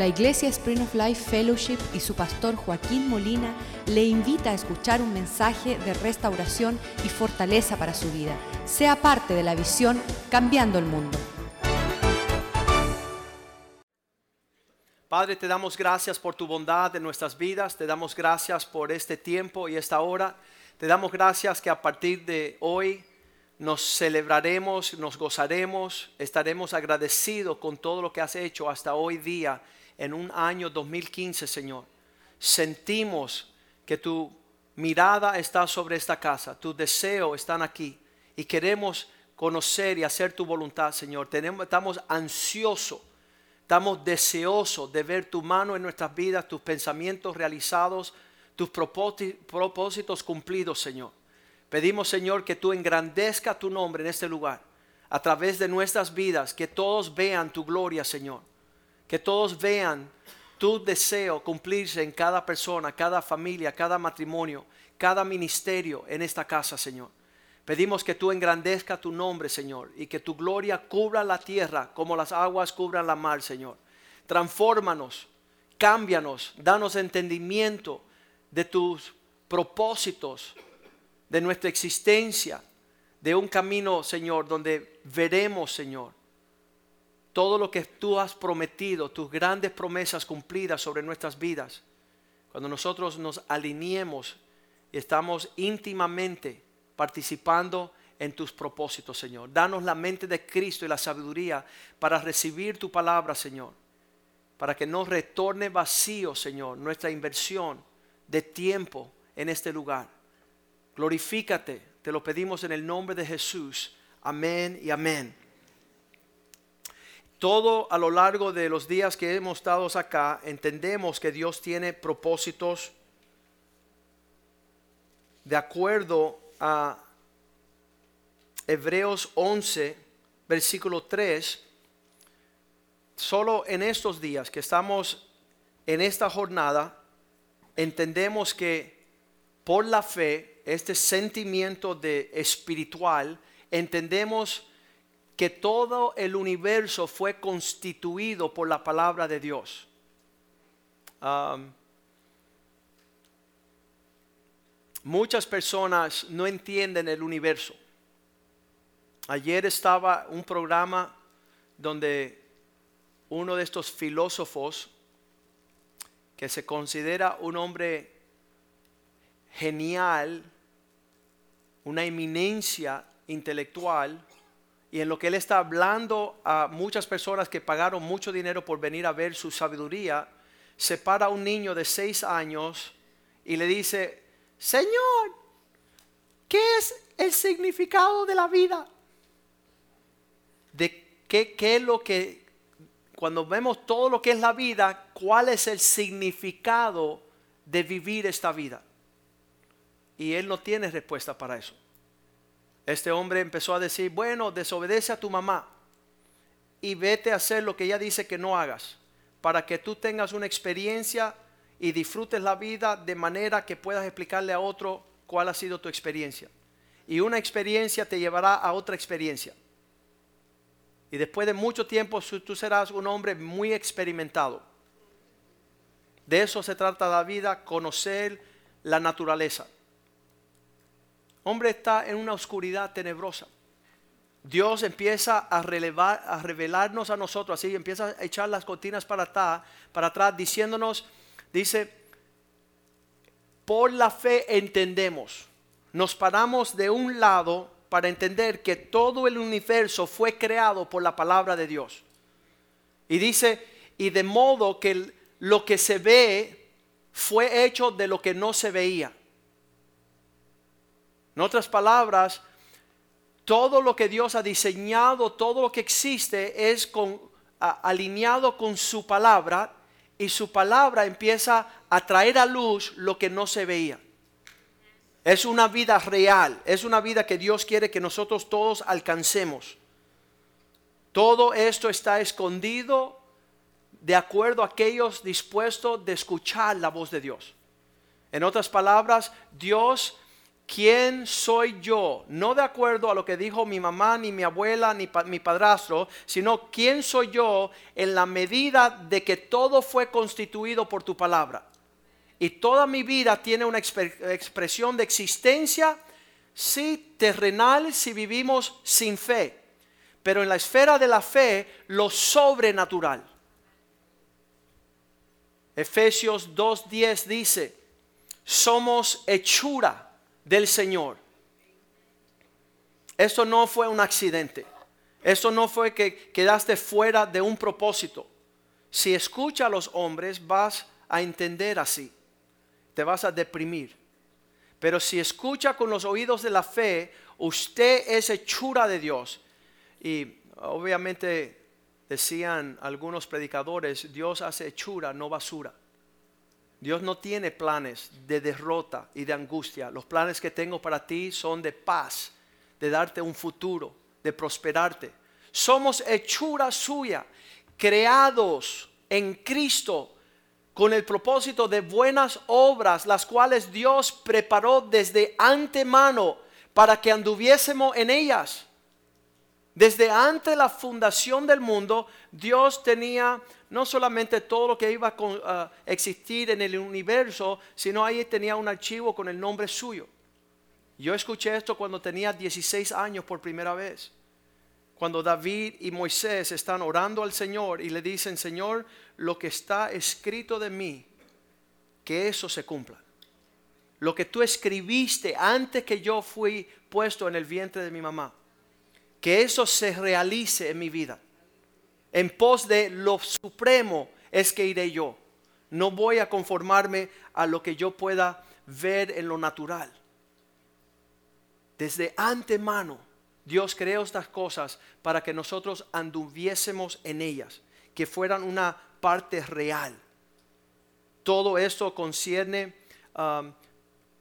La Iglesia Spring of Life Fellowship y su pastor Joaquín Molina le invita a escuchar un mensaje de restauración y fortaleza para su vida. Sea parte de la visión Cambiando el Mundo. Padre, te damos gracias por tu bondad en nuestras vidas, te damos gracias por este tiempo y esta hora, te damos gracias que a partir de hoy nos celebraremos, nos gozaremos, estaremos agradecidos con todo lo que has hecho hasta hoy día en un año 2015, Señor. Sentimos que tu mirada está sobre esta casa, tus deseos están aquí y queremos conocer y hacer tu voluntad, Señor. Tenemos, estamos ansiosos, estamos deseosos de ver tu mano en nuestras vidas, tus pensamientos realizados, tus propósitos cumplidos, Señor. Pedimos, Señor, que tú engrandezca tu nombre en este lugar, a través de nuestras vidas, que todos vean tu gloria, Señor que todos vean tu deseo cumplirse en cada persona, cada familia, cada matrimonio, cada ministerio en esta casa, Señor. Pedimos que tú engrandezca tu nombre, Señor, y que tu gloria cubra la tierra como las aguas cubran la mar, Señor. Transfórmanos, cámbianos, danos entendimiento de tus propósitos, de nuestra existencia, de un camino, Señor, donde veremos, Señor, todo lo que tú has prometido, tus grandes promesas cumplidas sobre nuestras vidas, cuando nosotros nos alineemos y estamos íntimamente participando en tus propósitos, Señor. Danos la mente de Cristo y la sabiduría para recibir tu palabra, Señor. Para que no retorne vacío, Señor, nuestra inversión de tiempo en este lugar. Glorifícate, te lo pedimos en el nombre de Jesús. Amén y amén todo a lo largo de los días que hemos estado acá, entendemos que Dios tiene propósitos de acuerdo a Hebreos 11, versículo 3. Solo en estos días que estamos en esta jornada, entendemos que por la fe, este sentimiento de espiritual, entendemos que todo el universo fue constituido por la palabra de Dios. muchas personas no entienden el universo. Ayer estaba un programa donde uno de estos filósofos, que se considera un hombre genial, una eminencia intelectual, y en lo que él está hablando a muchas personas que pagaron mucho dinero por venir a ver su sabiduría, se para un niño de seis años y le dice, Señor, ¿qué es el significado de la vida? ¿De qué, qué es lo que, cuando vemos todo lo que es la vida, cuál es el significado de vivir esta vida? Y él no tiene respuesta para eso. Este hombre empezó a decir, bueno, desobedece a tu mamá y vete a hacer lo que ella dice que no hagas, para que tú tengas una experiencia y disfrutes la vida de manera que puedas explicarle a otro cuál ha sido tu experiencia. Y una experiencia te llevará a otra experiencia. Y después de mucho tiempo tú serás un hombre muy experimentado. De eso se trata la vida, conocer la naturaleza hombre está en una oscuridad tenebrosa. Dios empieza a, revelarnos a nosotros, así empieza a echar las cortinas para para atrás, diciéndonos, dice, por la fe entendemos, nos paramos de un lado para entender que todo el universo fue creado por la palabra de Dios. Y dice, y de modo que lo que se ve fue hecho de lo que no se veía. En otras palabras, todo lo que Dios ha diseñado, todo lo que existe es alineado con su palabra y su palabra empieza a traer a luz lo que no se veía. Es una vida real, es una vida que Dios quiere que nosotros todos alcancemos. Todo esto está escondido de acuerdo a aquellos dispuestos de escuchar la voz de Dios. En otras palabras, Dios quién soy yo, no de acuerdo a lo que dijo mi mamá, ni mi abuela, ni mi padrastro, sino quién soy yo en la medida de que todo fue constituido por tu palabra. Y toda mi vida tiene una expresión de existencia, sí, terrenal, si vivimos sin fe, pero en la esfera de la fe, lo sobrenatural. Efesios 2.10 dice, somos hechura del Señor. Eso no fue un accidente. Eso no fue que quedaste fuera de un propósito. Si escucha a los hombres vas a entender así. Te vas a deprimir. Pero si escucha con los oídos de la fe, usted es hechura de Dios. Y obviamente decían algunos predicadores, Dios hace hechura, no basura. Dios no tiene planes de derrota y de angustia. Los planes que tengo para ti son de paz, de darte un futuro, de prosperarte. Somos hechura suya, creados en Cristo con el propósito de buenas obras, las cuales Dios preparó desde antemano para que anduviésemos en ellas. Desde antes de la fundación del mundo, Dios tenía no solamente todo lo que iba a existir en el universo, sino ahí tenía un archivo con el nombre suyo. Yo escuché esto cuando tenía 16 años por primera vez. Cuando David y Moisés están orando al Señor y le dicen, Señor, lo que está escrito de mí, que eso se cumpla. Lo que tú escribiste antes que yo fui puesto en el vientre de mi mamá, que eso se realice en mi vida en pos de lo supremo es que iré yo. No voy a conformarme a lo que yo pueda ver en lo natural. Desde antemano, Dios creó estas cosas para que nosotros anduviésemos en ellas, que fueran una parte real. Todo esto concierne um,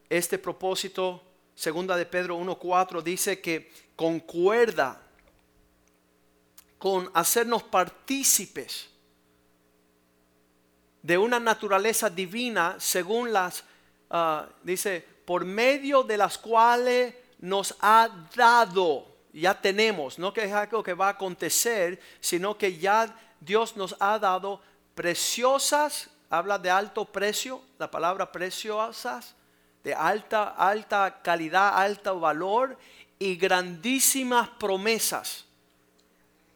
este propósito. Segunda de Pedro 1.4 dice que concuerda con hacernos partícipes de una naturaleza divina según las, ah, dice, por medio de las cuales nos ha dado, ya tenemos, no que es algo que va a acontecer, sino que ya Dios nos ha dado preciosas, habla de alto precio, la palabra preciosas, de alta, alta calidad, alto valor y grandísimas promesas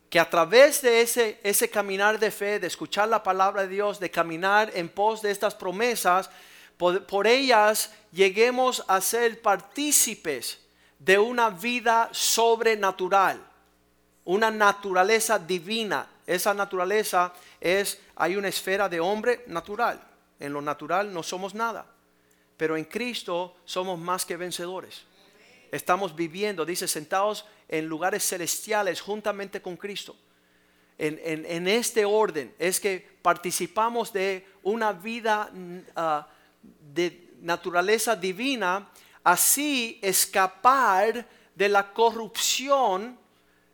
que a través de ese, ese caminar de fe, de escuchar la palabra de Dios, de caminar en pos de estas promesas, por, ellas lleguemos a ser partícipes de una vida sobrenatural, una naturaleza divina. Esa naturaleza es, hay una esfera de hombre natural. En lo natural no somos nada, pero en Cristo somos más que vencedores estamos viviendo, dice, sentados en lugares celestiales juntamente con Cristo. En, este orden es que participamos de una vida mm, ah, de naturaleza divina, así escapar de la corrupción,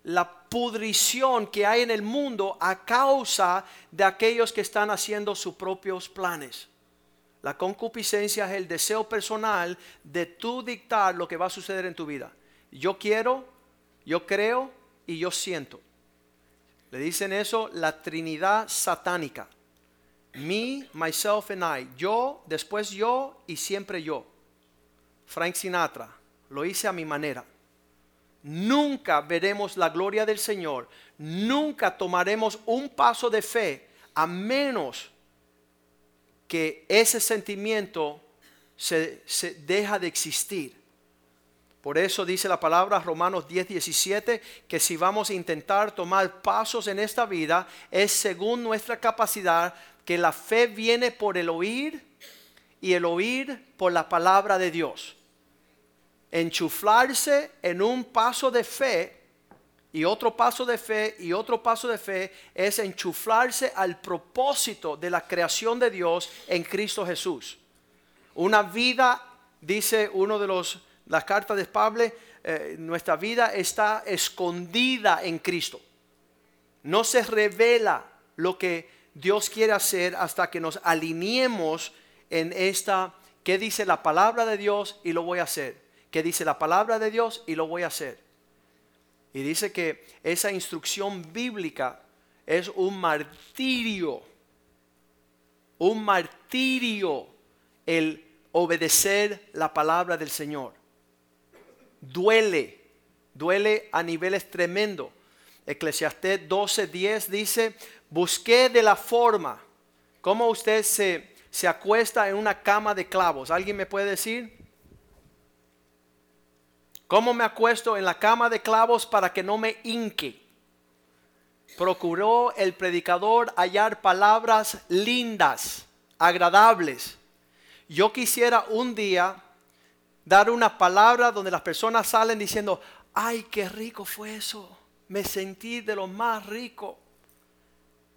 la pudrición que hay en el mundo a causa de aquellos que están haciendo sus propios planes. La concupiscencia es el deseo personal de tú dictar lo que va a suceder en tu vida. Yo quiero, yo creo y yo siento. Le dicen eso la Trinidad satánica. Me, myself and I. Yo, después yo y siempre yo. Frank Sinatra. Lo hice a mi manera. Nunca veremos la gloria del Señor. Nunca tomaremos un paso de fe a menos que ese sentimiento se, deja de existir. Por eso dice la palabra Romanos 10, 17, que si vamos a intentar tomar pasos en esta vida, es según nuestra capacidad, que la fe viene por el oír y el oír por la palabra de Dios. Enchuflarse en un paso de fe y otro paso de fe y otro paso de fe es enchuflarse al propósito de la creación de Dios en Cristo Jesús. Una vida, dice uno de los las cartas de Pablo, eh, nuestra vida está escondida en Cristo. No se revela lo que Dios quiere hacer hasta que nos alineemos en esta, ¿qué dice la palabra de Dios? Y lo voy a hacer. que dice la palabra de Dios y lo voy a hacer. Y dice que esa instrucción bíblica es un martirio, un martirio el obedecer la palabra del Señor. Duele, duele a niveles tremendos. Eclesiastés 12:10 dice, busqué de la forma, ¿cómo usted se, se acuesta en una cama de clavos? ¿Alguien me puede decir? ¿Cómo me acuesto en la cama de clavos para que no me hinque? Procuró el predicador hallar palabras lindas, agradables. Yo quisiera un día dar una palabra donde las personas salen diciendo, ay, qué rico fue eso, me sentí de lo más rico.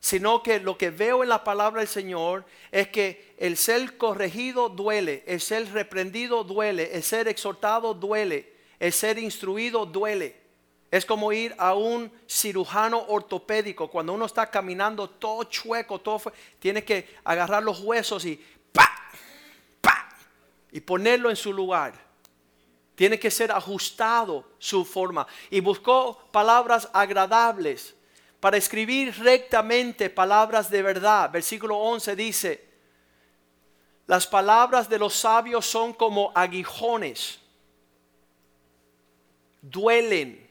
Sino que lo que veo en la palabra del Señor es que el ser corregido duele, el ser reprendido duele, el ser exhortado duele, el ser instruido duele. Es como ir a un cirujano ortopédico. Cuando uno está caminando todo chueco, todo tiene que agarrar los huesos y ¡pa! ¡pa! y ponerlo en su lugar. Tiene que ser ajustado su forma. Y buscó palabras agradables para escribir rectamente palabras de verdad. Versículo 11 dice, las palabras de los sabios son como aguijones duelen,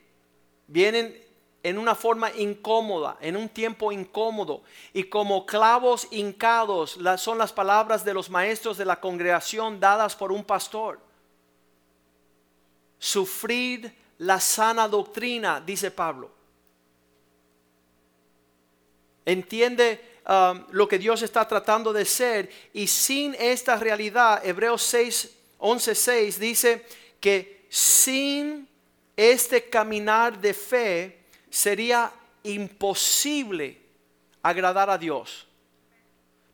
vienen en una forma incómoda, en un tiempo incómodo, y como clavos hincados son las palabras de los maestros de la congregación dadas por un pastor. Sufrir la sana doctrina, dice Pablo. Entiende um, lo que Dios está tratando de ser y sin esta realidad, Hebreos 6, 11, 6 dice que sin este caminar de fe sería imposible agradar a Dios.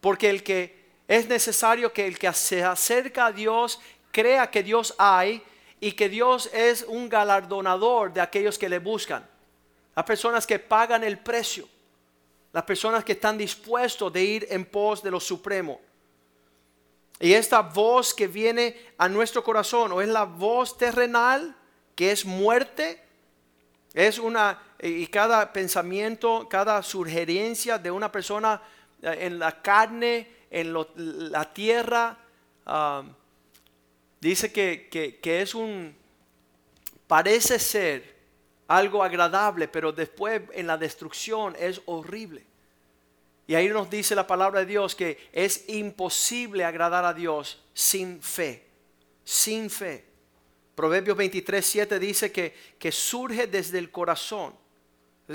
Porque el que es necesario que el que se acerca a Dios crea que Dios hay y que Dios es un galardonador de aquellos que le buscan. Las personas que pagan el precio. Las personas que están dispuestos de ir en pos de lo supremo. Y esta voz que viene a nuestro corazón o es la voz terrenal que es muerte, es una, y cada pensamiento, cada sugerencia de una persona eh, en la carne, en la tierra, ah, dice que, que es un, parece ser algo agradable, pero después en la destrucción es horrible. Y ahí nos dice la palabra de Dios que es imposible agradar a Dios sin fe, sin fe. Proverbios 23, 7 dice que, que surge desde el corazón.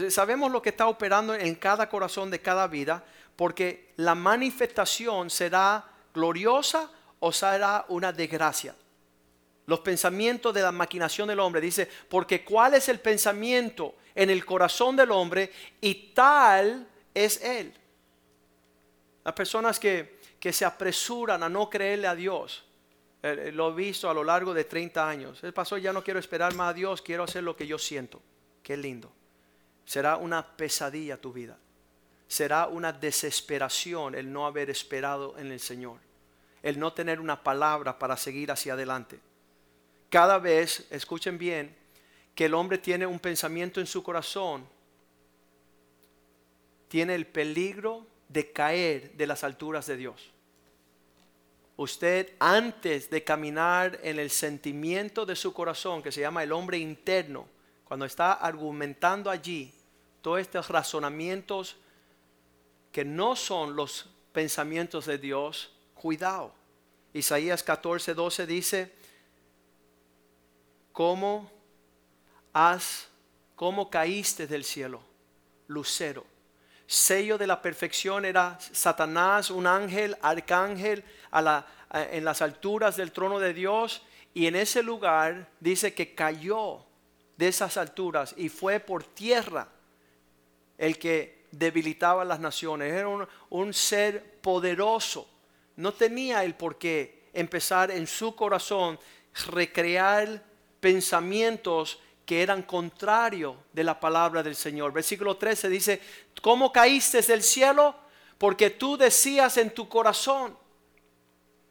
sabemos lo que está operando en cada corazón de cada vida, porque la manifestación será gloriosa o será una desgracia. Los pensamientos de la maquinación del hombre, dice, porque cuál es el pensamiento en el corazón del hombre y tal es él. Las personas que, que se apresuran a no creerle a Dios, eh, eh, lo he visto a lo largo de 30 años. El pastor ya no quiero esperar más a Dios, quiero hacer lo que yo siento. Qué lindo. Será una pesadilla tu vida. Será una desesperación el no haber esperado en el Señor. El no tener una palabra para seguir hacia adelante. Cada vez, escuchen bien, que el hombre tiene un pensamiento en su corazón, tiene el peligro de caer de las alturas de Dios usted antes de caminar en el sentimiento de su corazón, que se llama el hombre interno, cuando está argumentando allí todos estos razonamientos que no son los pensamientos de Dios, cuidado. Isaías 14, 12 dice, ¿cómo has, cómo caíste del cielo, lucero? Sello de la perfección era Satanás, un ángel, arcángel, en las alturas del trono de Dios. Y en ese lugar dice que cayó de esas alturas y fue por tierra el que debilitaba las naciones. Era un, un ser poderoso. No tenía el por qué empezar en su corazón recrear pensamientos que eran contrarios de la palabra del Señor. Versículo 13 dice, ¿cómo caíste del cielo? Porque tú decías en tu corazón,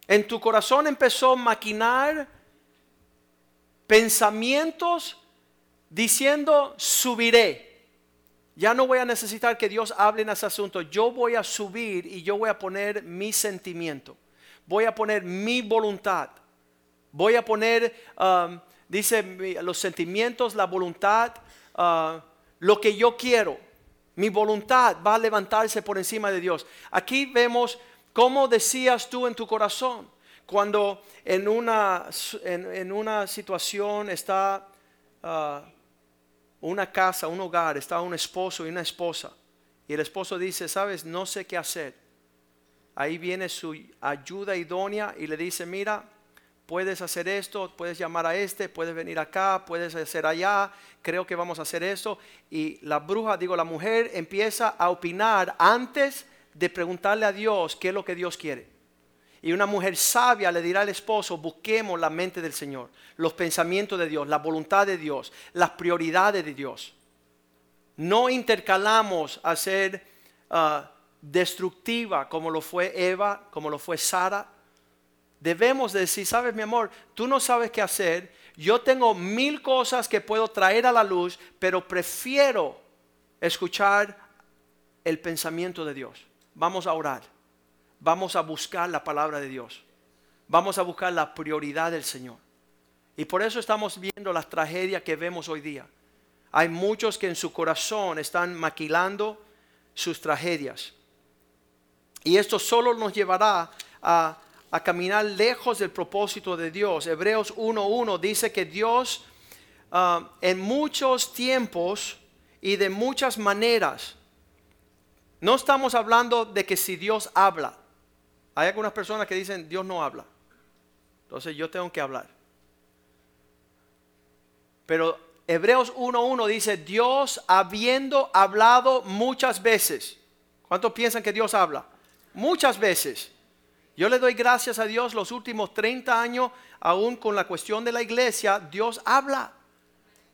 en tu corazón empezó a maquinar pensamientos diciendo subiré. Ya no voy a necesitar que Dios hable en ese asunto. Yo voy a subir y yo voy a poner mi sentimiento. Voy a poner mi voluntad. Voy a poner, um, dice, los sentimientos, la voluntad, uh, lo que yo quiero. Mi voluntad va a levantarse por encima de Dios. Aquí vemos cómo decías tú en tu corazón cuando en una, en, una situación está uh, una casa, un hogar, está un esposo y una esposa. Y el esposo dice, sabes, no sé qué hacer. Ahí viene su ayuda idónea y le dice, mira, puedes hacer esto, puedes llamar a este, puedes venir acá, puedes hacer allá, creo que vamos a hacer esto. Y la bruja, digo, la mujer empieza a opinar antes de preguntarle a Dios qué es lo que Dios quiere. Y una mujer sabia le dirá al esposo, busquemos la mente del Señor, los pensamientos de Dios, la voluntad de Dios, las prioridades de Dios. No intercalamos a ser ah, destructiva como lo fue Eva, como lo fue Sara. Debemos decir, sabes mi amor, tú no sabes qué hacer, yo tengo mil cosas que puedo traer a la luz, pero prefiero escuchar el pensamiento de Dios. Vamos a orar vamos a buscar la palabra de Dios. Vamos a buscar la prioridad del Señor. Y por eso estamos viendo las tragedias que vemos hoy día. Hay muchos que en su corazón están maquilando sus tragedias. Y esto solo nos llevará a, caminar lejos del propósito de Dios. Hebreos 1.1 dice que Dios ah, en muchos tiempos y de muchas maneras, no estamos hablando de que si Dios habla, hay algunas personas que dicen, Dios no habla. Entonces yo tengo que hablar. Pero Hebreos 1.1 dice, Dios habiendo hablado muchas veces. ¿Cuántos piensan que Dios habla? Muchas veces. Yo le doy gracias a Dios los últimos 30 años, aún con la cuestión de la iglesia, Dios habla.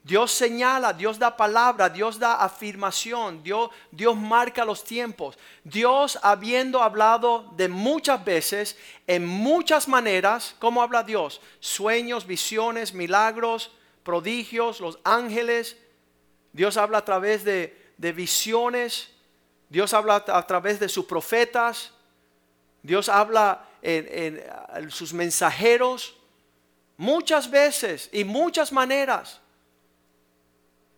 Dios señala, Dios da palabra, Dios da afirmación, Dios, Dios marca los tiempos. Dios habiendo hablado de muchas veces, en muchas maneras, ¿cómo habla Dios? Sueños, visiones, milagros, prodigios, los ángeles. Dios habla a través de, visiones, Dios habla a través de sus profetas, Dios habla en, sus mensajeros, muchas veces y muchas maneras.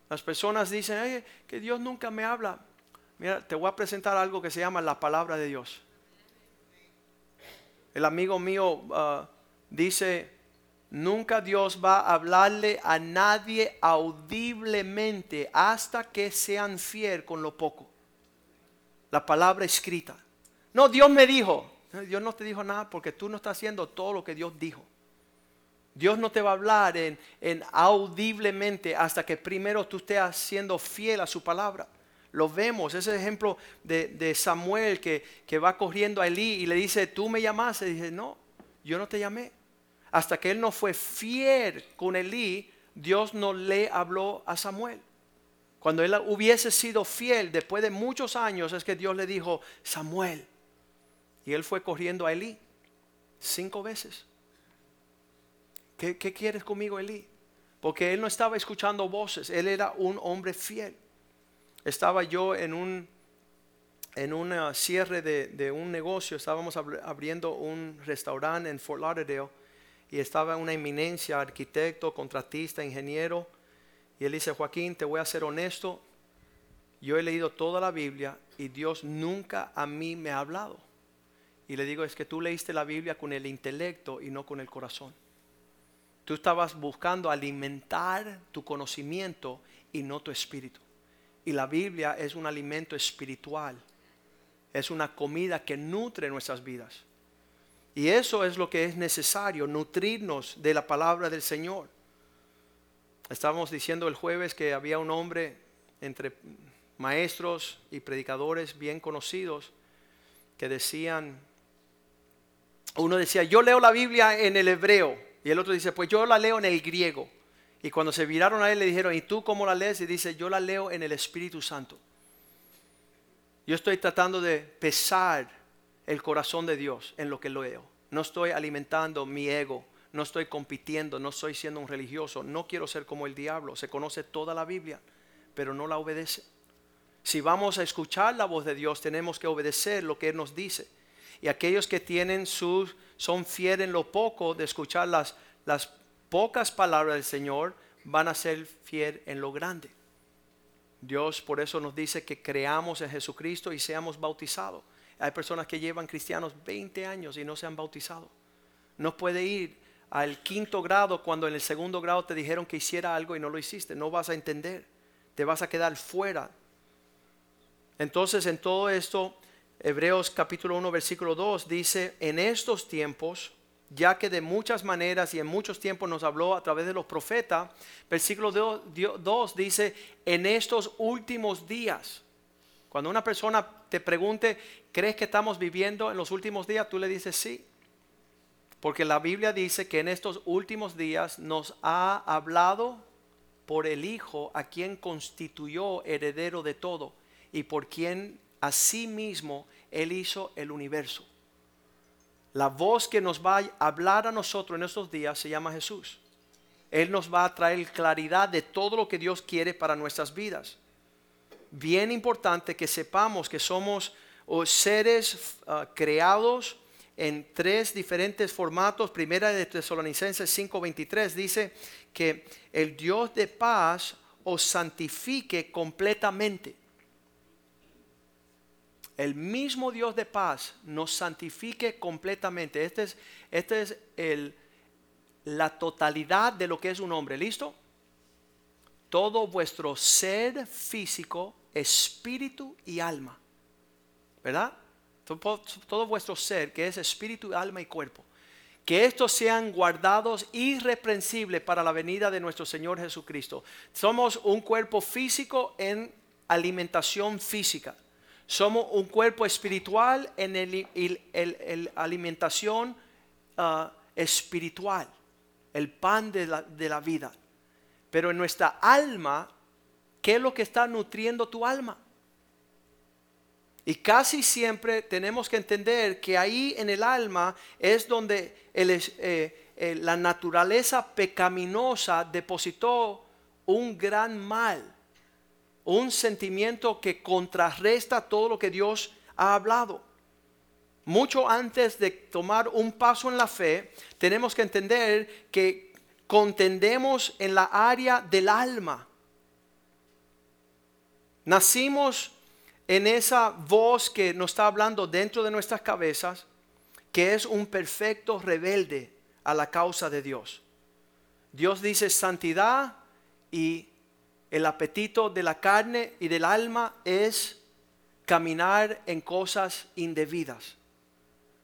Las personas dicen que Dios nunca me habla. Mira, te voy a presentar algo que se llama la palabra de Dios. El amigo mío ah, dice, nunca Dios va a hablarle a nadie audiblemente hasta que sean fiel con lo poco. La palabra escrita. No, Dios me dijo. Dios no te dijo nada porque tú no estás haciendo todo lo que Dios dijo. Dios no te va a hablar en, audiblemente hasta que primero tú estés siendo fiel a su palabra. Lo vemos, ese ejemplo de, Samuel que, va corriendo a Elí y le dice, tú me llamaste. Y dice, no, yo no te llamé. Hasta que él no fue fiel con Elí, Dios no le habló a Samuel. Cuando él hubiese sido fiel después de muchos años es que Dios le dijo, Samuel. Y él fue corriendo a Elí cinco veces. ¿Qué, quieres conmigo, Elí? Porque él no estaba escuchando voces, él era un hombre fiel. Estaba yo en un en un cierre de, un negocio, estábamos abriendo un restaurante en Fort Lauderdale y estaba una eminencia, arquitecto, contratista, ingeniero. Y él dice, Joaquín, te voy a ser honesto, yo he leído toda la Biblia y Dios nunca a mí me ha hablado. Y le digo, es que tú leíste la Biblia con el intelecto y no con el corazón. Tú estabas buscando alimentar tu conocimiento y no tu espíritu. Y la Biblia es un alimento espiritual. Es una comida que nutre nuestras vidas. Y eso es lo que es necesario, nutrirnos de la palabra del Señor. Estábamos diciendo el jueves que había un hombre entre maestros y predicadores bien conocidos que decían, uno decía, yo leo la Biblia en el hebreo, y el otro dice, pues yo la leo en el griego. Y cuando se viraron a él le dijeron, ¿y tú cómo la lees? Y dice, yo la leo en el Espíritu Santo. Yo estoy tratando de pesar el corazón de Dios en lo que leo. No estoy alimentando mi ego. no estoy compitiendo, no estoy siendo un religioso, no quiero ser como el diablo, se conoce toda la Biblia, pero no la obedece. Si vamos a escuchar la voz de Dios, tenemos que obedecer lo que Él nos dice. Y aquellos que tienen sus, son fieles en lo poco de escuchar las, las pocas palabras del Señor, van a ser fieles en lo grande. Dios por eso nos dice que creamos en Jesucristo y seamos bautizados. Hay personas que llevan cristianos 20 años y no se han bautizado. No puede ir al quinto grado cuando en el segundo grado te dijeron que hiciera algo y no lo hiciste. No vas a entender. Te vas a quedar fuera. Entonces en todo esto, Hebreos capítulo 1 versículo 2 dice, en estos tiempos, ya que de muchas maneras y en muchos tiempos nos habló a través de los profetas, versículo 2 dice, en estos últimos días. Cuando una persona te pregunte, ¿crees que estamos viviendo en los últimos días? Tú le dices sí. Porque la Biblia dice que en estos últimos días nos ha hablado por el Hijo a quien constituyó heredero de todo y por quien asimismo Él hizo el universo. La voz que nos va a hablar a nosotros en estos días se llama Jesús. Él nos va a traer claridad de todo lo que Dios quiere para nuestras vidas. Bien importante que sepamos que somos seres ah, creados en tres diferentes formatos. Primera de Tesalonicenses 5:23 dice que el Dios de paz os santifique completamente. El mismo Dios de paz nos santifique completamente. Este es, este es el, la totalidad de lo que es un hombre. ¿Listo? Todo vuestro ser físico, espíritu y alma. ¿Verdad? todo vuestro ser, que es espíritu, alma y cuerpo. Que estos sean guardados irreprensibles para la venida de nuestro Señor Jesucristo. Somos un cuerpo físico en alimentación física. Somos un cuerpo espiritual en el, alimentación ah, espiritual, el pan de la, de la vida. Pero en nuestra alma, ¿qué es lo que está nutriendo tu alma? Y casi siempre tenemos que entender que ahí en el alma es donde eh, eh, la naturaleza pecaminosa depositó un gran mal, un sentimiento que contrarresta todo lo que Dios ha hablado. Mucho antes de tomar un paso en la fe, tenemos que entender que contendemos en la área del alma. Nacimos en esa voz que nos está hablando dentro de nuestras cabezas, que es un perfecto rebelde a la causa de Dios. Dios dice santidad y el apetito de la carne y del alma es caminar en cosas indebidas.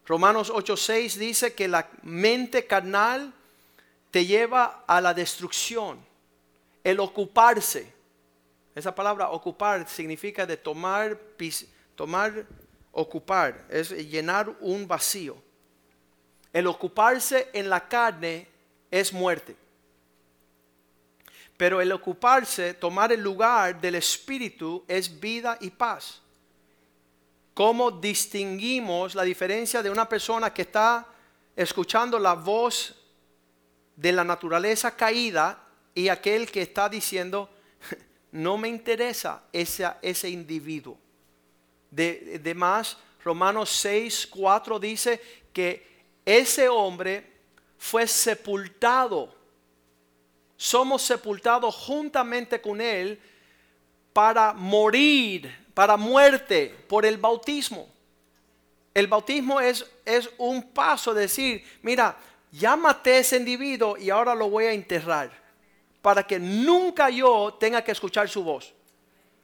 Romanos 8:6 dice que la mente carnal te lleva a la destrucción, el ocuparse, esa palabra ocupar significa de tomar, tomar, ocupar, es llenar un vacío. El ocuparse en la carne es muerte. Pero el ocuparse, tomar el lugar del Espíritu es vida y paz. ¿Cómo distinguimos la diferencia de una persona que está escuchando la voz de la naturaleza caída y aquel que está diciendo, no me interesa ese, ese individuo. De, de más, Romanos 6, 4 dice que ese hombre fue sepultado. Somos sepultados juntamente con él para morir, para muerte, por el bautismo. El bautismo es, es un paso, decir, mira, ya maté a ese individuo y ahora lo voy a enterrar para que nunca yo tenga que escuchar su voz,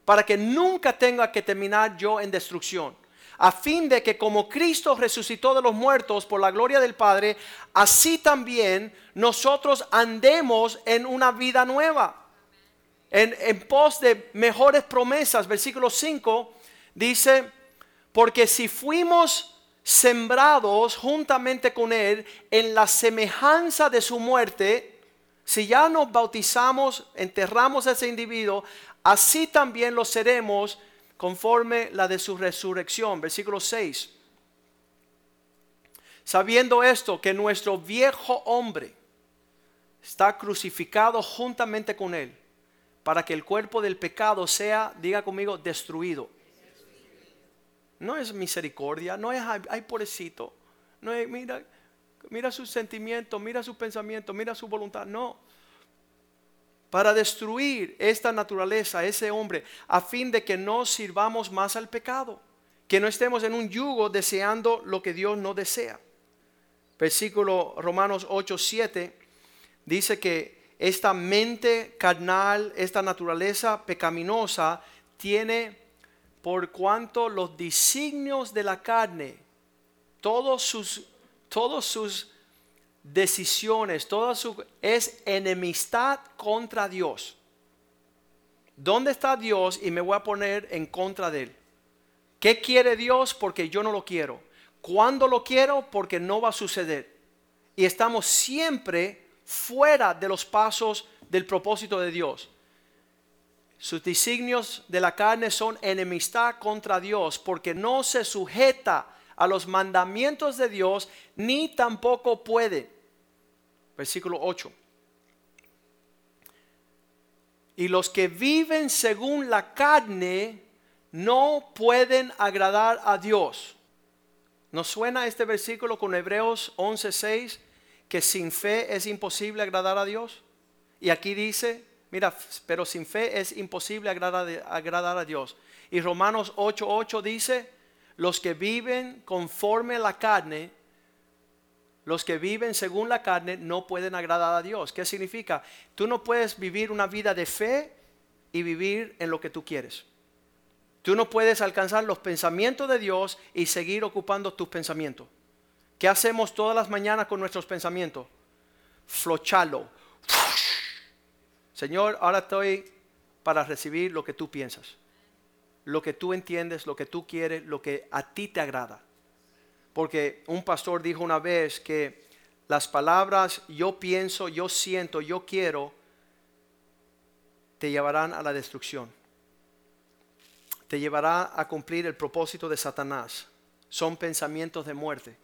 para que nunca tenga que terminar yo en destrucción, a fin de que como Cristo resucitó de los muertos por la gloria del Padre, así también nosotros andemos en una vida nueva, en, pos de mejores promesas. Versículo 5 dice, porque si fuimos sembrados juntamente con Él en la semejanza de su muerte, si ya nos bautizamos, enterramos a ese individuo, así también lo seremos conforme la de su resurrección. Versículo 6. Sabiendo esto, que nuestro viejo hombre está crucificado juntamente con él, para que el cuerpo del pecado sea, diga conmigo, destruido. No es misericordia, no es, ay, pobrecito, no es, mira, mira sus sentimientos, mira su pensamiento, mira su voluntad, no. Para destruir esta naturaleza, ese hombre, a fin de que no sirvamos más al pecado, que no estemos en un yugo deseando lo que Dios no desea. Versículo Romanos 8, 7 dice que esta mente carnal, esta naturaleza pecaminosa, tiene por cuanto los designios de la carne, todos sus, todos sus decisiones, toda su es enemistad contra Dios. ¿Dónde está Dios? Y me voy a poner en contra de él. ¿Qué quiere Dios? Porque yo no lo quiero. ¿Cuándo lo quiero? Porque no va a suceder. Y estamos siempre fuera de los pasos del propósito de Dios. Sus designios de la carne son enemistad contra Dios porque no se sujeta a los mandamientos de Dios ni tampoco puede. Versículo 8. Y los que viven según la carne no pueden agradar a Dios. ¿Nos suena este versículo con Hebreos 11:6? que sin fe es imposible agradar a Dios. Y aquí dice, mira, pero sin fe es imposible agradar, agradar a Dios. Y Romanos 8:8 dice, los que viven conforme la carne, los que viven según la carne no pueden agradar a Dios. ¿Qué significa? Tú no puedes vivir una vida de fe y vivir en lo que tú quieres. Tú no puedes alcanzar los pensamientos de Dios y seguir ocupando tus pensamientos. ¿Qué hacemos todas las mañanas con nuestros pensamientos? Flochalo. Señor, ahora estoy para recibir lo que tú piensas, lo que tú entiendes, lo que tú quieres, lo que a ti te agrada. Porque un pastor dijo una vez que las palabras yo pienso, yo siento, yo quiero, te llevarán a la destrucción. Te llevará a cumplir el propósito de Satanás. Son pensamientos de muerte.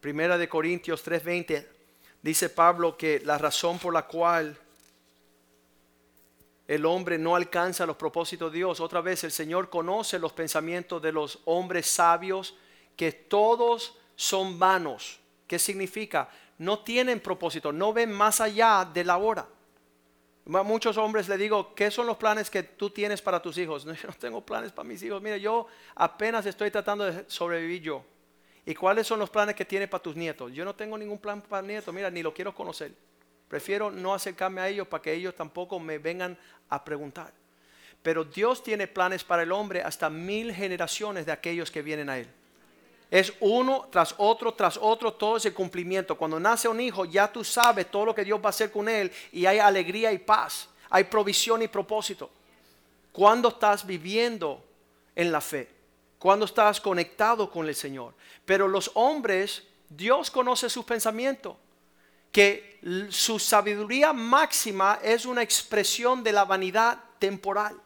Primera de Corintios 3:20 dice Pablo que la razón por la cual el hombre no alcanza los propósitos de Dios, otra vez el Señor conoce los pensamientos de los hombres sabios, que todos son vanos. ¿Qué significa? No tienen propósito, no ven más allá de la hora. Muchos hombres le digo, ¿qué son los planes que tú tienes para tus hijos? No, yo no tengo planes para mis hijos. Mira, yo apenas estoy tratando de sobrevivir yo. ¿Y cuáles son los planes que tiene para tus nietos? Yo no tengo ningún plan para nietos, mira, ni lo quiero conocer. Prefiero no acercarme a ellos para que ellos tampoco me vengan a preguntar. Pero Dios tiene planes para el hombre hasta mil generaciones de aquellos que vienen a Él. Es uno tras otro, tras otro, todo ese cumplimiento. Cuando nace un hijo, ya tú sabes todo lo que Dios va a hacer con él y hay alegría y paz, hay provisión y propósito. Cuando estás viviendo en la fe, cuando estás conectado con el Señor. Pero los hombres, Dios conoce sus pensamientos, que su sabiduría máxima es una expresión de la vanidad temporal.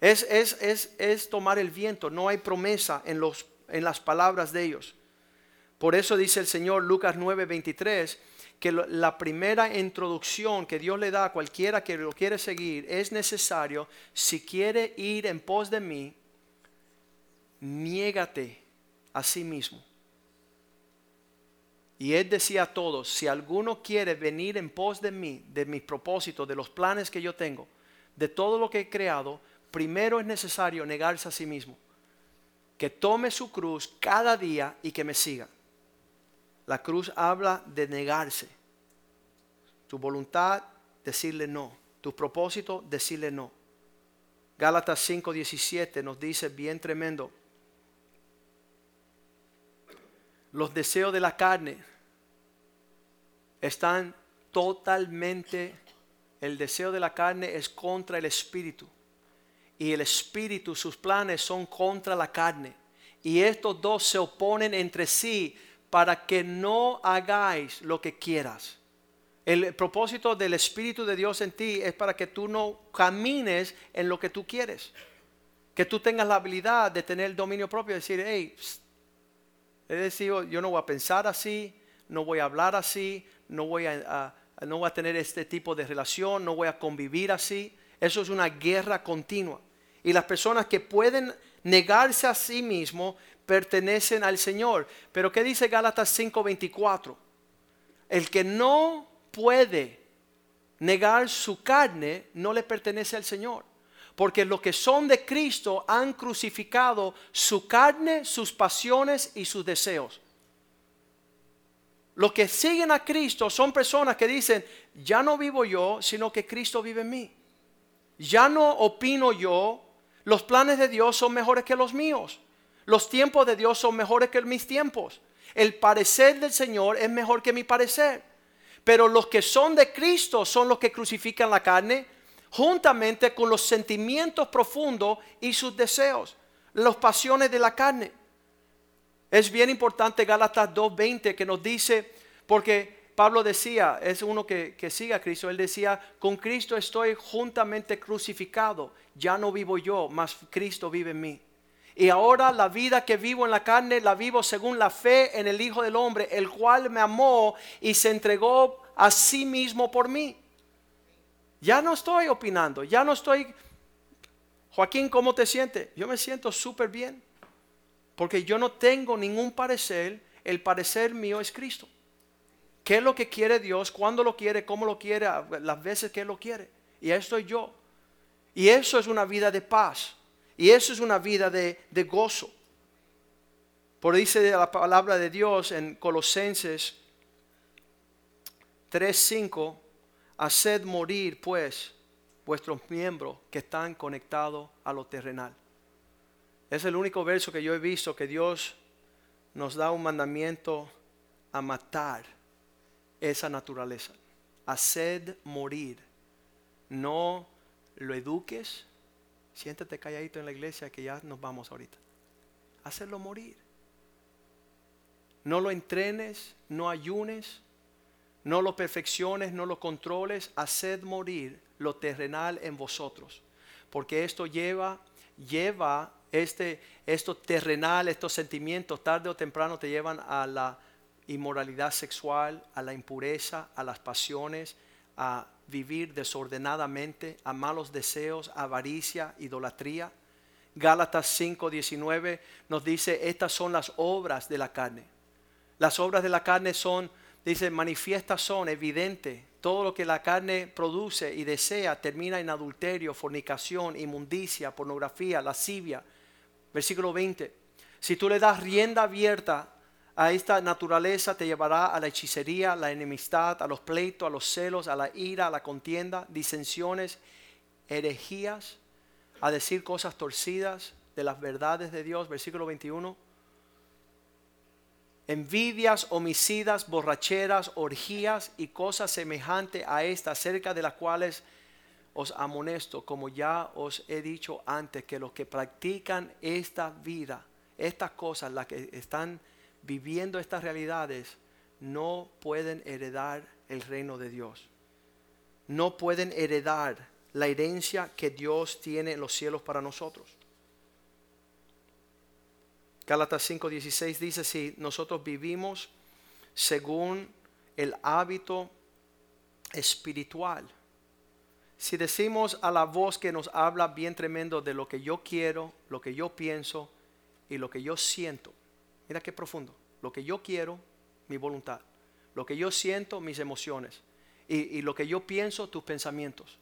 Es, es, tomar el viento, no hay promesa en, los, en las palabras de ellos. Por eso dice el Señor Lucas 9:23 que la primera introducción que Dios le da a cualquiera que lo quiere seguir es necesario, si quiere ir en pos de mí, niégate a sí mismo. Y él decía a todos, si alguno quiere venir en pos de mí, de mis propósitos, de los planes que yo tengo, de todo lo que he creado, primero es necesario negarse a sí mismo. Que tome su cruz cada día y que me siga. La cruz habla de negarse. Tu voluntad, decirle no. Tu propósito, decirle no. Gálatas 5:17 nos dice bien tremendo los deseos de la carne están totalmente, el deseo de la carne es contra el espíritu. Y el espíritu, sus planes son contra la carne. Y estos dos se oponen entre sí para que no hagáis lo que quieras. El propósito del Espíritu de Dios en ti es para que tú no camines en lo que tú quieres. Que tú tengas la habilidad de tener el dominio propio, de decir, hey, es decir, yo no voy a pensar así, no voy a hablar así, no voy a, no voy a tener este tipo de relación, no voy a convivir así. Eso es una guerra continua. Y las personas que pueden negarse a sí mismo pertenecen al Señor. Pero ¿qué dice Gálatas 5:24? El que no puede negar su carne no le pertenece al Señor. Porque los que son de Cristo han crucificado su carne, sus pasiones y sus deseos. Los que siguen a Cristo son personas que dicen, ya no vivo yo, sino que Cristo vive en mí. Ya no opino yo, los planes de Dios son mejores que los míos. Los tiempos de Dios son mejores que mis tiempos. El parecer del Señor es mejor que mi parecer. Pero los que son de Cristo son los que crucifican la carne juntamente con los sentimientos profundos y sus deseos, las pasiones de la carne. Es bien importante Gálatas 2.20 que nos dice, porque Pablo decía, es uno que, que sigue a Cristo, él decía, con Cristo estoy juntamente crucificado, ya no vivo yo, mas Cristo vive en mí. Y ahora la vida que vivo en la carne la vivo según la fe en el Hijo del Hombre, el cual me amó y se entregó a sí mismo por mí. Ya no estoy opinando, ya no estoy... Joaquín, ¿cómo te sientes? Yo me siento súper bien, porque yo no tengo ningún parecer, el parecer mío es Cristo. ¿Qué es lo que quiere Dios? ¿Cuándo lo quiere? ¿Cómo lo quiere? Las veces que lo quiere. Y ahí estoy yo. Y eso es una vida de paz. Y eso es una vida de, gozo. Por dice la palabra de Dios en Colosenses 3:5, haced morir pues vuestros miembros que están conectados a lo terrenal. Es el único verso que yo he visto que Dios nos da un mandamiento a matar esa naturaleza. Haced morir. No lo eduques, Siéntate calladito en la iglesia que ya nos vamos ahorita. Hacerlo morir. No lo entrenes, no ayunes, no lo perfecciones, no lo controles. Haced morir lo terrenal en vosotros. Porque esto lleva, lleva este, esto terrenal, estos sentimientos, tarde o temprano te llevan a la inmoralidad sexual, a la impureza, a las pasiones, a vivir desordenadamente, a malos deseos, avaricia, idolatría. Gálatas 5:19 nos dice, estas son las obras de la carne. Las obras de la carne son, dice, manifiestas son, evidentes. Todo lo que la carne produce y desea termina en adulterio, fornicación, inmundicia, pornografía, lascivia. Versículo 20. Si tú le das rienda abierta a esta naturaleza te llevará a la hechicería, la enemistad, a los pleitos, a los celos, a la ira, a la contienda, disensiones, herejías, a decir cosas torcidas de las verdades de Dios. Versículo 21. Envidias, homicidas, borracheras, orgías y cosas semejantes a estas, acerca de las cuales os amonesto, como ya os he dicho antes, que los que practican esta vida, estas cosas, las que están viviendo estas realidades no pueden heredar el reino de Dios. No pueden heredar la herencia que Dios tiene en los cielos para nosotros. Gálatas 5:16 dice, si nosotros vivimos según el hábito espiritual, si decimos a la voz que nos habla bien tremendo de lo que yo quiero, lo que yo pienso y lo que yo siento, Mira qué profundo. Lo que yo quiero, mi voluntad. Lo que yo siento, mis emociones. Y, lo que yo pienso, tus pensamientos.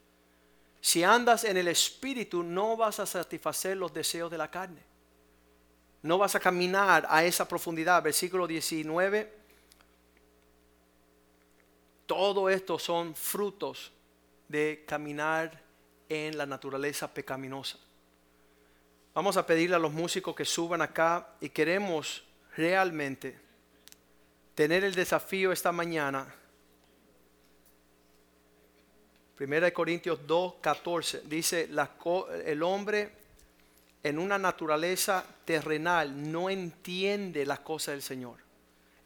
Si andas en el espíritu, no vas a satisfacer los deseos de la carne. No vas a caminar a esa profundidad. Versículo 19. Todo esto son frutos de caminar en la naturaleza pecaminosa. Vamos a pedirle a los músicos que suban acá y queremos realmente tener el desafío esta mañana. Primera de Corintios 2, 14 dice, el hombre en una naturaleza terrenal no entiende las cosas del Señor.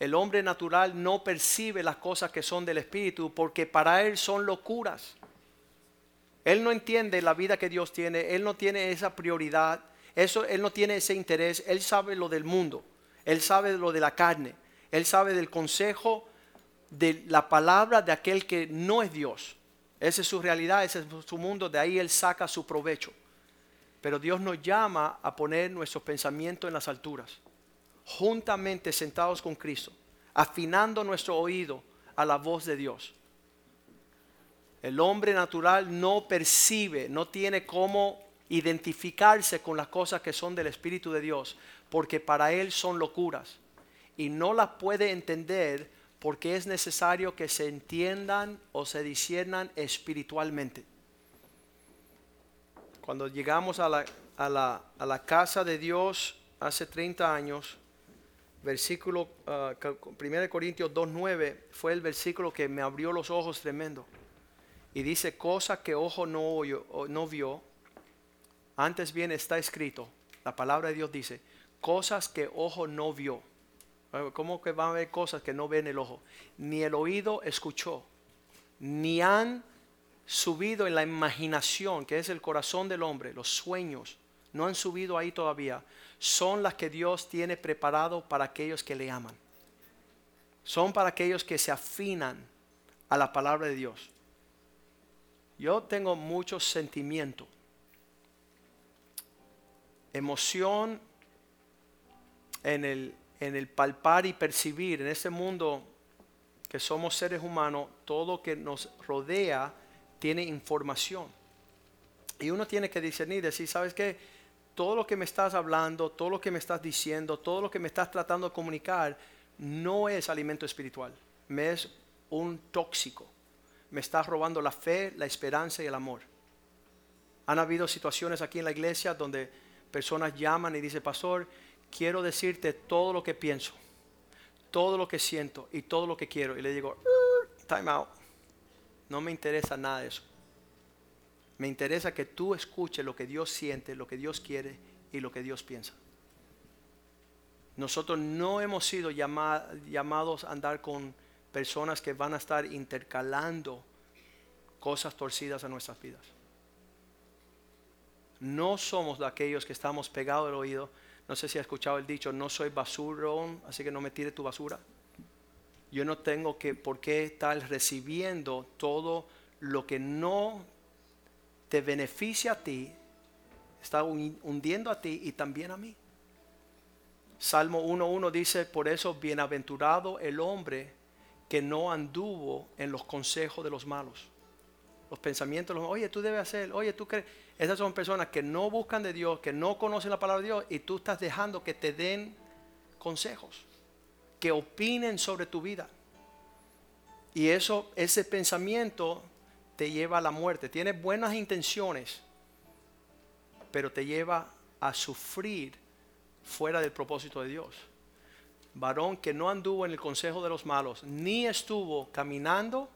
El hombre natural no percibe las cosas que son del Espíritu porque para él son locuras. Él no entiende la vida que Dios tiene, él no tiene esa prioridad Eso, él no tiene ese interés. Él sabe lo del mundo. Él sabe lo de la carne. Él sabe del consejo de la palabra de aquel que no es Dios. Esa es su realidad, ese es su mundo. De ahí él saca su provecho. Pero Dios nos llama a poner nuestros pensamientos en las alturas, juntamente sentados con Cristo, afinando nuestro oído a la voz de Dios. El hombre natural no percibe, no tiene cómo identificarse con las cosas que son del Espíritu de Dios, porque para él son locuras. Y no las puede entender porque es necesario que se entiendan o se disciernan espiritualmente. Cuando llegamos a la, a la, a la casa de Dios hace 30 años, versículo 1 uh, Corintios 2.9 fue el versículo que me abrió los ojos tremendo. Y dice, cosas que ojo no, no vio, antes bien está escrito, la palabra de Dios dice, cosas que ojo no vio. ¿Cómo que van a ver cosas que no ven el ojo? Ni el oído escuchó, ni han subido en la imaginación, que es el corazón del hombre, los sueños, no han subido ahí todavía, son las que Dios tiene preparado para aquellos que le aman. Son para aquellos que se afinan a la palabra de Dios. Yo tengo mucho sentimiento, emoción en el, en el palpar y percibir en este mundo que somos seres humanos, todo que nos rodea tiene información. Y uno tiene que discernir, decir, ¿sabes qué? Todo lo que me estás hablando, todo lo que me estás diciendo, todo lo que me estás tratando de comunicar, no es alimento espiritual, me es un tóxico. Me estás robando la fe, la esperanza y el amor. Han habido situaciones aquí en la iglesia donde personas llaman y dicen, pastor, quiero decirte todo lo que pienso, todo lo que siento y todo lo que quiero. Y le digo, time out. No me interesa nada de eso. Me interesa que tú escuches lo que Dios siente, lo que Dios quiere y lo que Dios piensa. Nosotros no hemos sido llamados a andar con personas que van a estar intercalando cosas torcidas a nuestras vidas. No somos de aquellos que estamos pegados al oído. No sé si ha escuchado el dicho, no soy basurón, así que no me tire tu basura yo no tengo que por qué estar recibiendo todo lo que no te beneficia a ti, está hundiendo a ti y también a mí. Salmo 1.1 dice, por eso bienaventurado el hombre que no anduvo en los consejos de los malos. Los pensamientos, los, oye, tú debes hacer, oye, tú crees. Esas son personas que no buscan de Dios, que no conocen la palabra de Dios y tú estás dejando que te den consejos que opinen sobre tu vida. Y eso, ese pensamiento te lleva a la muerte. Tienes buenas intenciones, pero te lleva a sufrir fuera del propósito de Dios. Varón que no anduvo en el consejo de los malos, ni estuvo caminando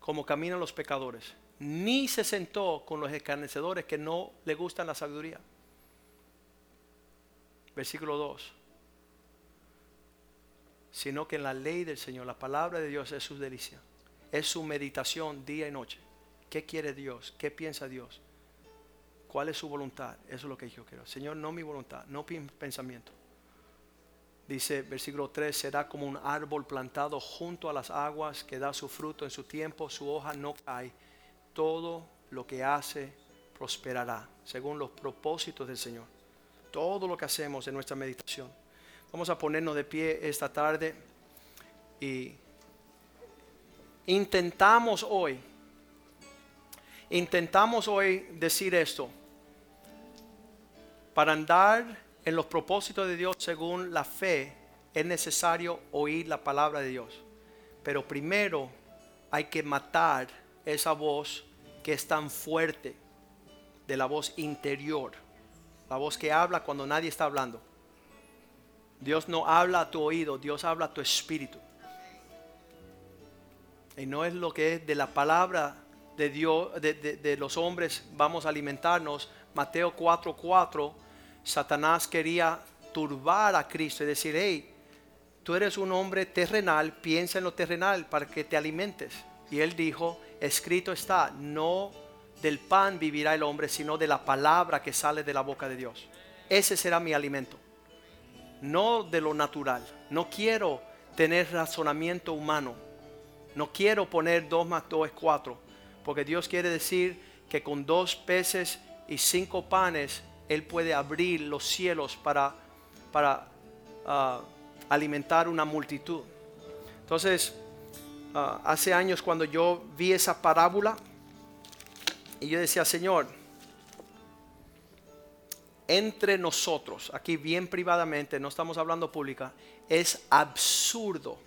como caminan los pecadores, ni se sentó con los escarnecedores que no le gustan la sabiduría. Versículo 2 sino que en la ley del Señor, la palabra de Dios es su delicia, es su meditación día y noche. ¿Qué quiere Dios? ¿Qué piensa Dios? ¿Cuál es su voluntad? Eso es lo que yo quiero. Señor, no mi voluntad, no mi pensamiento. Dice versículo 3, será como un árbol plantado junto a las aguas que da su fruto en su tiempo, su hoja no cae. Todo lo que hace prosperará, según los propósitos del Señor. Todo lo que hacemos en nuestra meditación Vamos a ponernos de pie esta tarde y intentamos hoy, intentamos hoy decir esto. Para andar en los propósitos de Dios según la fe es necesario oír la palabra de Dios. Pero primero hay que matar esa voz que es tan fuerte, de la voz interior, la voz que habla cuando nadie está hablando. Dios no habla a tu oído, Dios habla a tu espíritu. Y no es lo que es de la palabra de Dios, de, los hombres, vamos a alimentarnos. Mateo 4:4, Satanás quería turbar a Cristo y decir, hey, tú eres un hombre terrenal, piensa en lo terrenal para que te alimentes. Y él dijo, escrito está, no del pan vivirá el hombre, sino de la palabra que sale de la boca de Dios. Ese será mi alimento, no de lo natural. No quiero tener razonamiento humano. No quiero poner dos más dos es cuatro, porque Dios quiere decir que con dos peces y cinco panes Él puede abrir los cielos para, para ah, alimentar una multitud. Entonces, ah, hace años cuando yo vi esa parábola, y yo decía, Señor, entre nosotros, aquí bien privadamente, no estamos hablando pública, es absurdo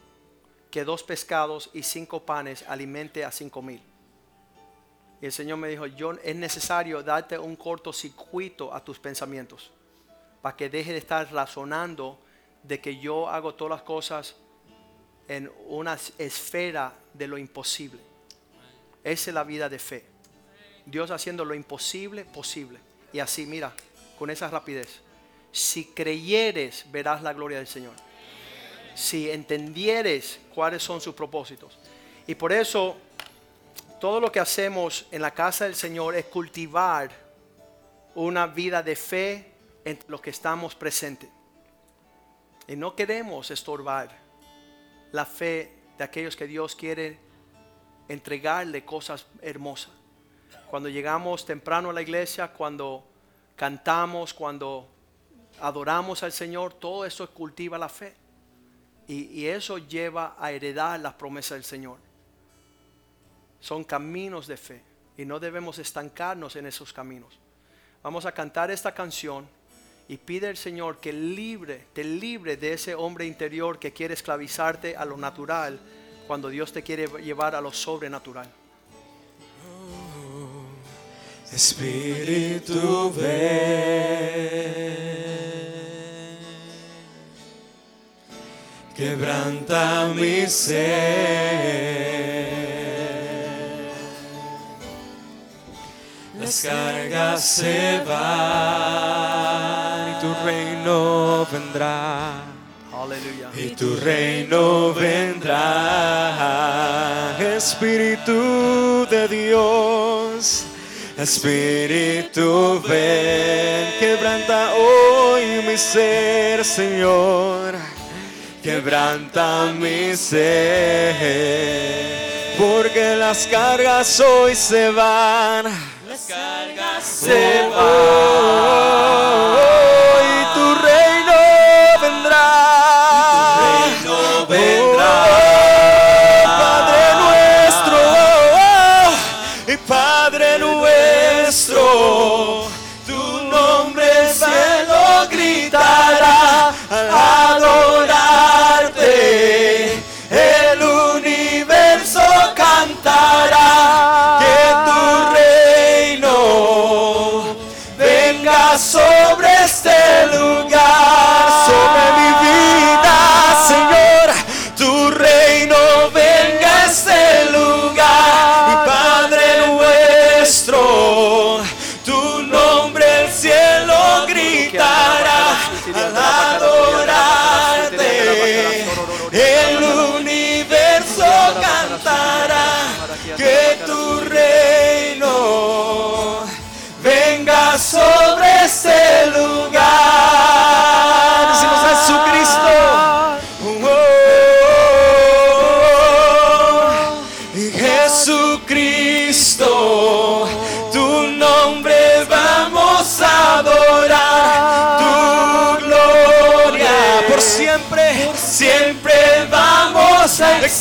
que dos pescados y cinco panes alimente a cinco mil. Y el Señor me dijo, yo es necesario darte un cortocircuito a tus pensamientos para que deje de estar razonando de que yo hago todas las cosas en una esfera de lo imposible. Esa es la vida de fe. Dios haciendo lo imposible posible. Y así, mira, con esa rapidez. Si creyeres, verás la gloria del Señor. Si entendieres cuáles son sus propósitos. Y por eso, todo lo que hacemos en la casa del Señor es cultivar una vida de fe entre los que estamos presentes. Y no queremos estorbar la fe de aquellos que Dios quiere entregarle cosas hermosas. Cuando llegamos temprano a la iglesia, cuando cantamos, cuando adoramos al Señor, todo eso cultiva la fe. Y, eso lleva a heredar las promesas del Señor. Son caminos de fe y no debemos estancarnos en esos caminos. Vamos a cantar esta canción y pide al Señor que libre, te libre de ese hombre interior que quiere esclavizarte a lo natural cuando Dios te quiere llevar a lo sobrenatural. Espíritu ven, quebranta mi ser, las cargas se van y tu reino vendrá. Aleluya. Y tu reino vendrá, Espíritu de Dios. Espíritu ven, quebranta hoy mi ser, Señor. Quebranta mi ser, porque las cargas hoy se van. Las cargas se van.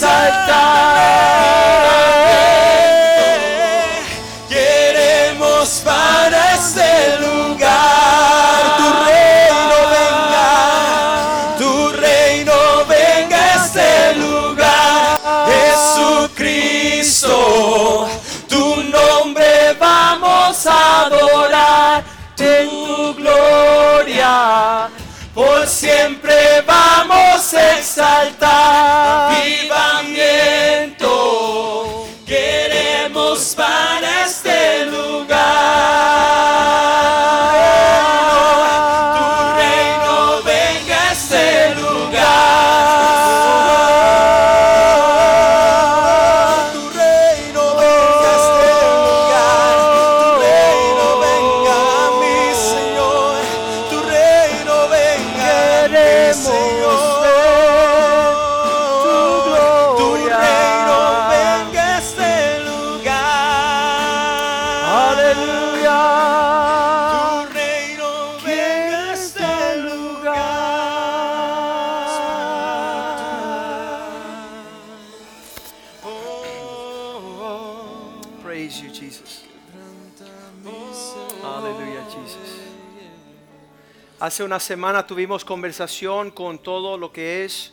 Vamos a exaltar. Queremos para este lugar tu reino venga, tu reino venga a este lugar, Jesucristo, tu nombre vamos a adorar, tu gloria por siempre vamos a exaltar. Hace una semana tuvimos conversación con todo lo que es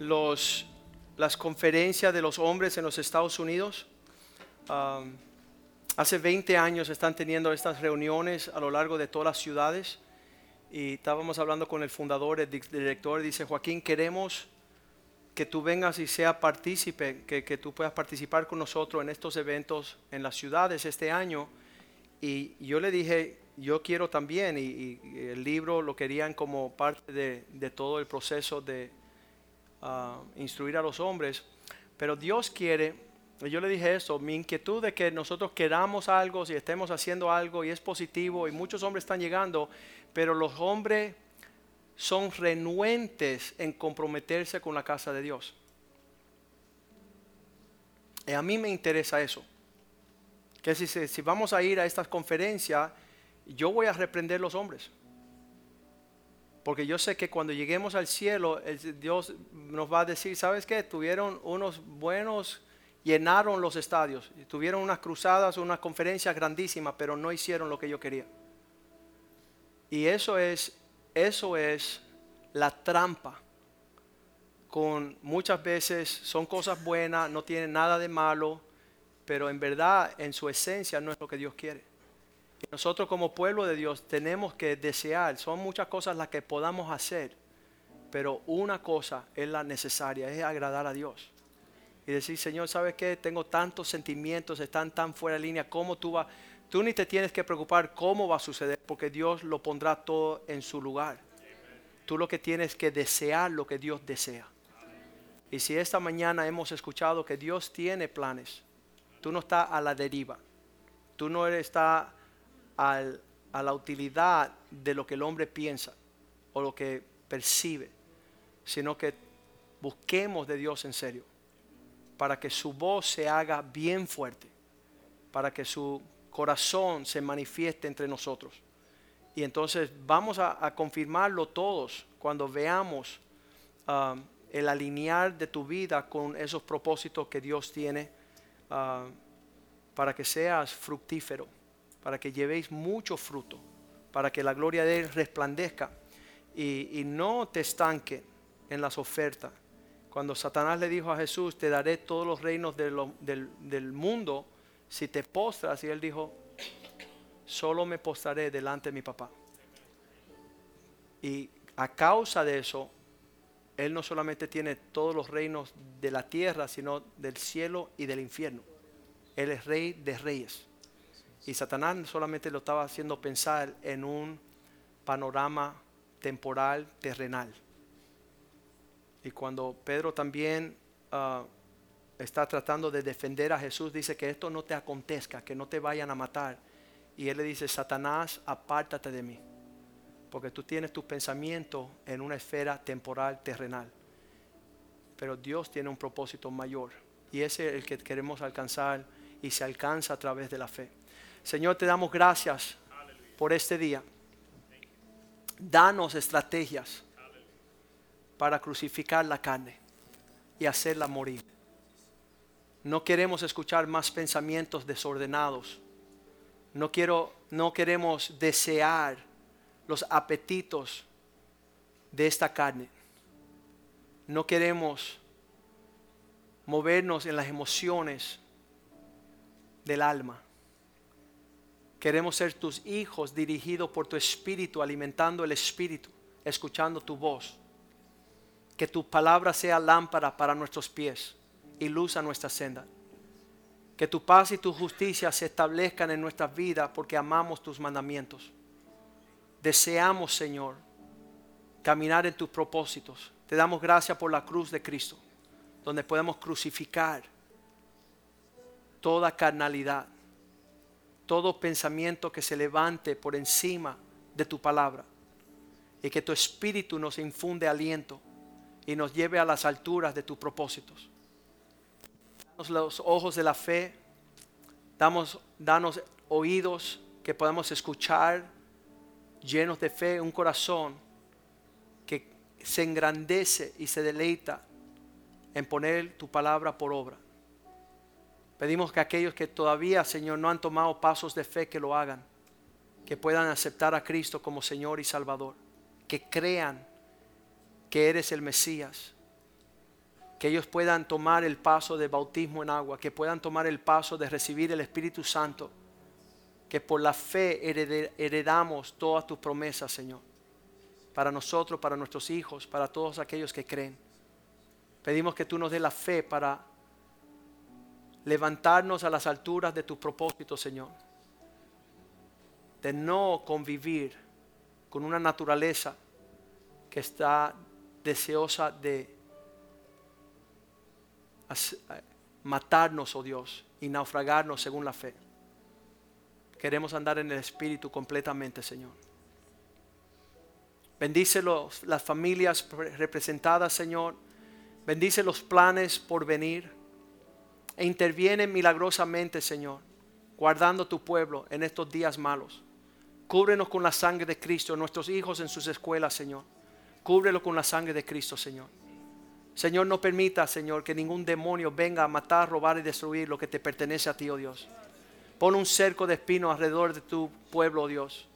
los, las conferencias de los hombres en los Estados Unidos. Hace 20 años están teniendo estas reuniones a lo largo de todas las ciudades y estábamos hablando con el fundador, el di- director, dice Joaquín, queremos que tú vengas y sea partícipe, que, que tú puedas participar con nosotros en estos eventos en las ciudades este año. Y yo le dije, yo quiero también, y, el libro lo querían como parte de, todo el proceso de ah, instruir a los hombres, pero Dios quiere, y yo le dije eso, mi inquietud de que nosotros queramos algo, si estemos haciendo algo y es positivo, y muchos hombres están llegando, pero los hombres son renuentes en comprometerse con la casa de Dios. Y a mí me interesa eso. Que si, si vamos a ir a estas conferencias, yo voy a reprender los hombres. Porque yo sé que cuando lleguemos al cielo, el- Dios nos va a decir, ¿sabes qué? Tuvieron unos buenos, llenaron los estadios, tuvieron unas cruzadas, unas conferencias grandísimas, pero no hicieron lo que yo quería. Y eso es, eso es la trampa. Con muchas veces son cosas buenas, no tienen nada de malo, pero en verdad en su esencia no es lo que Dios quiere. Y nosotros como pueblo de Dios tenemos que desear, son muchas cosas las que podamos hacer, pero una cosa es la necesaria, es agradar a Dios. Y decir, Señor, ¿sabes qué? Tengo tantos sentimientos, están tan fuera de línea, ¿cómo tú vas? Tú ni te tienes que preocupar cómo va a suceder, porque Dios lo pondrá todo en su lugar. Tú lo que tienes que desear lo que Dios desea. Y si esta mañana hemos escuchado que Dios tiene planes, tú no estás a la deriva, tú no estás a la utilidad de lo que el hombre piensa o lo que percibe, sino que busquemos de Dios en serio, para que su voz se haga bien fuerte, para que su corazón se manifieste entre nosotros. Y entonces vamos a, confirmarlo todos cuando veamos ah, el alinear de tu vida con esos propósitos que Dios tiene ah, para que seas fructífero, para que llevéis mucho fruto, para que la gloria de Él resplandezca y, no te estanque en las ofertas. Cuando Satanás le dijo a Jesús, te daré todos los reinos del, del mundo si te postras, y él dijo, solo me postraré delante de mi papá. Y a causa de eso, Él no solamente tiene todos los reinos de la tierra, sino del cielo y del infierno. Él es rey de reyes. Y Satanás solamente lo estaba haciendo pensar en un panorama temporal, terrenal. Y cuando Pedro también ah, está tratando de defender a Jesús, dice que esto no te acontezca, que no te vayan a matar. Y él le dice, Satanás, apártate de mí, porque tú tienes tus pensamientos en una esfera temporal, terrenal. Pero Dios tiene un propósito mayor y ese es el que queremos alcanzar y se alcanza a través de la fe. Señor, te damos gracias por este día. Danos estrategias para crucificar la carne y hacerla morir. No queremos escuchar más pensamientos desordenados. No, quiero, no queremos desear los apetitos de esta carne. No queremos movernos en las emociones del alma. Queremos ser tus hijos dirigidos por tu espíritu, alimentando el espíritu, escuchando tu voz. Que tu palabra sea lámpara para nuestros pies y luz a nuestra senda. Que tu paz y tu justicia se establezcan en nuestras vidas porque amamos tus mandamientos. Deseamos, Señor, caminar en tus propósitos. Te damos gracias por la cruz de Cristo, donde podemos crucificar toda carnalidad, todo pensamiento que se levante por encima de tu palabra. y que tu espíritu nos infunde aliento y nos lleve a las alturas de tus propósitos. Danos los ojos de la fe, damos, danos oídos que podamos escuchar, llenos de fe, un corazón que se engrandece y se deleita en poner tu palabra por obra. Pedimos que aquellos que todavía, Señor, no han tomado pasos de fe, que lo hagan, que puedan aceptar a Cristo como Señor y Salvador, que crean que eres el Mesías, que ellos puedan tomar el paso de bautismo en agua, que puedan tomar el paso de recibir el Espíritu Santo, que por la fe heredamos todas tus promesas, Señor, para nosotros, para nuestros hijos, para todos aquellos que creen. Pedimos que tú nos dé la fe para levantarnos a las alturas de tus propósitos, Señor. De no convivir con una naturaleza que está deseosa de matarnos, oh Dios, y naufragarnos según la fe. Queremos andar en el Espíritu completamente, Señor. Bendice las familias representadas, Señor. Bendice los planes por venir. E interviene milagrosamente, Señor, guardando tu pueblo en estos días malos. Cúbrenos con la sangre de Cristo, nuestros hijos en sus escuelas, Señor. Cúbrelo con la sangre de Cristo, Señor. Señor, no permita, Señor, que ningún demonio venga a matar, robar y destruir lo que te pertenece a ti, oh Dios. Pon un cerco de espinos alrededor de tu pueblo, oh Dios.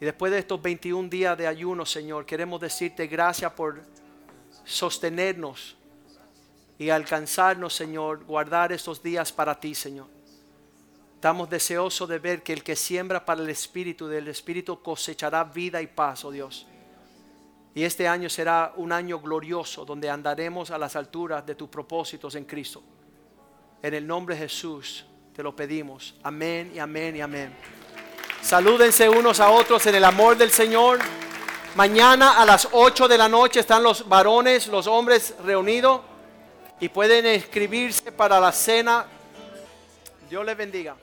Y después de estos 21 días de ayuno, Señor, queremos decirte gracias por sostenernos y alcanzarnos, Señor, guardar estos días para ti, Señor. Estamos deseosos de ver que el que siembra para el Espíritu, del Espíritu cosechará vida y paz, oh Dios. Y este año será un año glorioso donde andaremos a las alturas de tus propósitos en Cristo. En el nombre de Jesús te lo pedimos. Amén y amén y amén. Salúdense unos a otros en el amor del Señor. Mañana a las 8 de la noche están los varones, los hombres reunidos y pueden inscribirse para la cena. Dios les bendiga.